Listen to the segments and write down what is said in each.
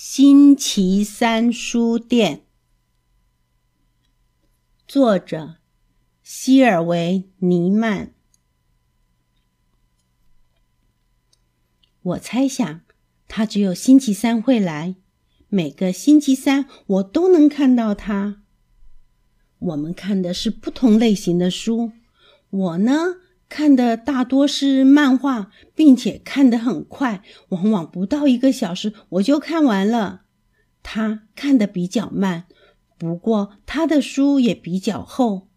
星期三书店，作者希尔维·尼曼。我猜想他只有星期三会来，每个星期三我都能看到他。我们看的是不同类型的书，我呢？看的大多是漫画，并且看得很快，往往不到一个小时我就看完了。他看的比较慢，不过他的书也比较厚。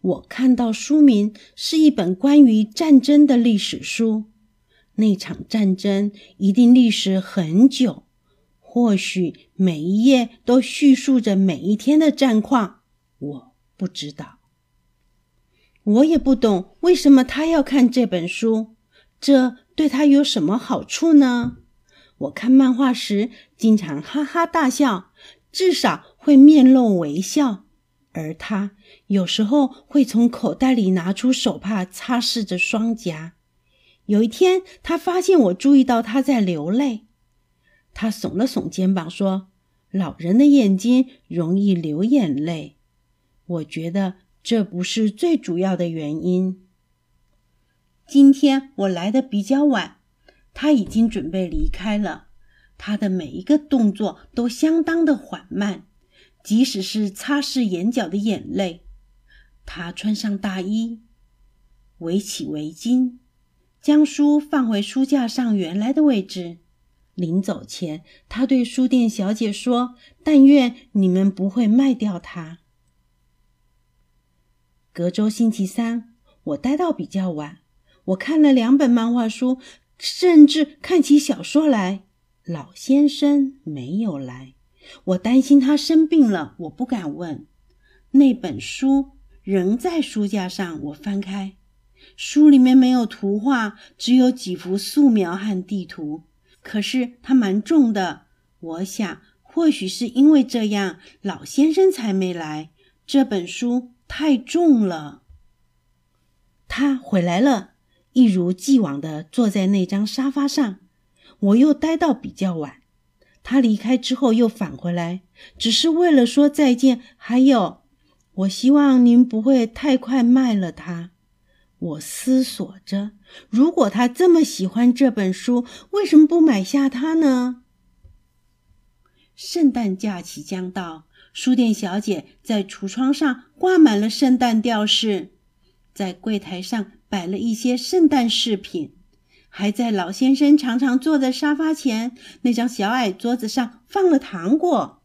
我看到书名是一本关于战争的历史书，那场战争一定历时很久，或许每一页都叙述着每一天的战况，我不知道。我也不懂为什么他要看这本书，这对他有什么好处呢？我看漫画时经常哈哈大笑，至少会面露微笑，而他有时候会从口袋里拿出手帕擦拭着双颊。有一天，他发现我注意到他在流泪，他耸了耸肩膀说：“老人的眼睛容易流眼泪。”我觉得。这不是最主要的原因。今天我来的比较晚，他已经准备离开了。他的每一个动作都相当的缓慢，即使是擦拭眼角的眼泪。他穿上大衣，围起围巾，将书放回书架上原来的位置。临走前，他对书店小姐说：“但愿你们不会卖掉它。”隔周星期三，我待到比较晚。我看了两本漫画书，甚至看起小说来。老先生没有来，我担心他生病了，我不敢问。那本书仍在书架上，我翻开，书里面没有图画，只有几幅素描和地图。可是它蛮重的，我想或许是因为这样，老先生才没来。这本书。太重了。他回来了，一如既往的坐在那张沙发上。我又待到比较晚。他离开之后又返回来，只是为了说再见。还有，我希望您不会太快卖了它。我思索着，如果他这么喜欢这本书，为什么不买下它呢？圣诞假期将到。书店小姐在橱窗上挂满了圣诞吊饰，在柜台上摆了一些圣诞饰品，还在老先生常常坐的沙发前那张小矮桌子上放了糖果。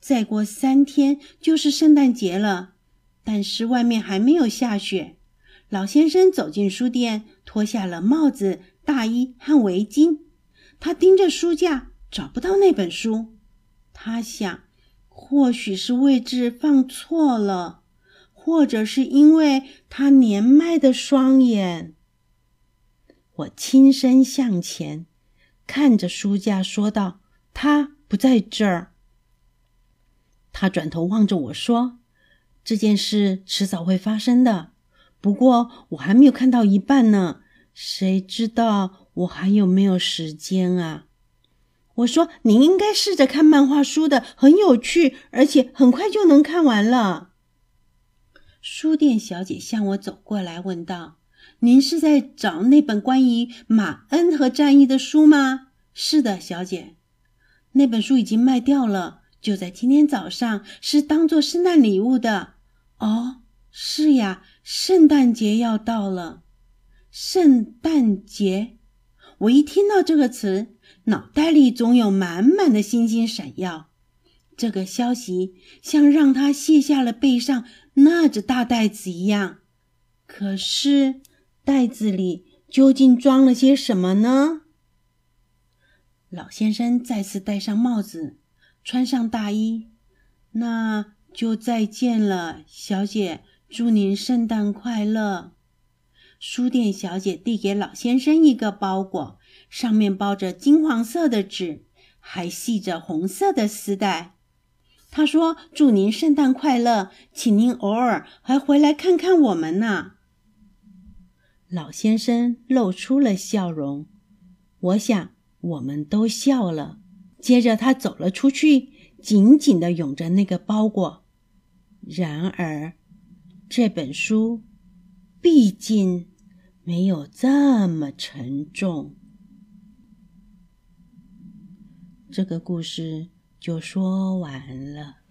再过三天就是圣诞节了，但是外面还没有下雪。老先生走进书店，脱下了帽子、大衣和围巾。他盯着书架，找不到那本书。他想。或许是位置放错了，或者是因为他年迈的双眼。我轻身向前，看着书架，说道：“他不在这儿。”他转头望着我说：“这件事迟早会发生的，不过我还没有看到一半呢。谁知道我还有没有时间啊？”我说：“您应该试着看漫画书的，很有趣，而且很快就能看完了。”书店小姐向我走过来，问道：“您是在找那本关于马恩和战役的书吗？”“是的，小姐。”“那本书已经卖掉了，就在今天早上，是当做圣诞礼物的。”“哦，是呀，圣诞节要到了。”“圣诞节。”我一听到这个词。脑袋里总有满满的星星闪耀，这个消息像让他卸下了背上那只大袋子一样。可是袋子里究竟装了些什么呢？老先生再次戴上帽子，穿上大衣。那就再见了，小姐。祝您圣诞快乐。书店小姐递给老先生一个包裹。上面包着金黄色的纸，还系着红色的丝带。他说：“祝您圣诞快乐，请您偶尔还回来看看我们呢。”老先生露出了笑容，我想我们都笑了。接着他走了出去，紧紧的拥着那个包裹。然而，这本书毕竟没有这么沉重。这个故事就说完了。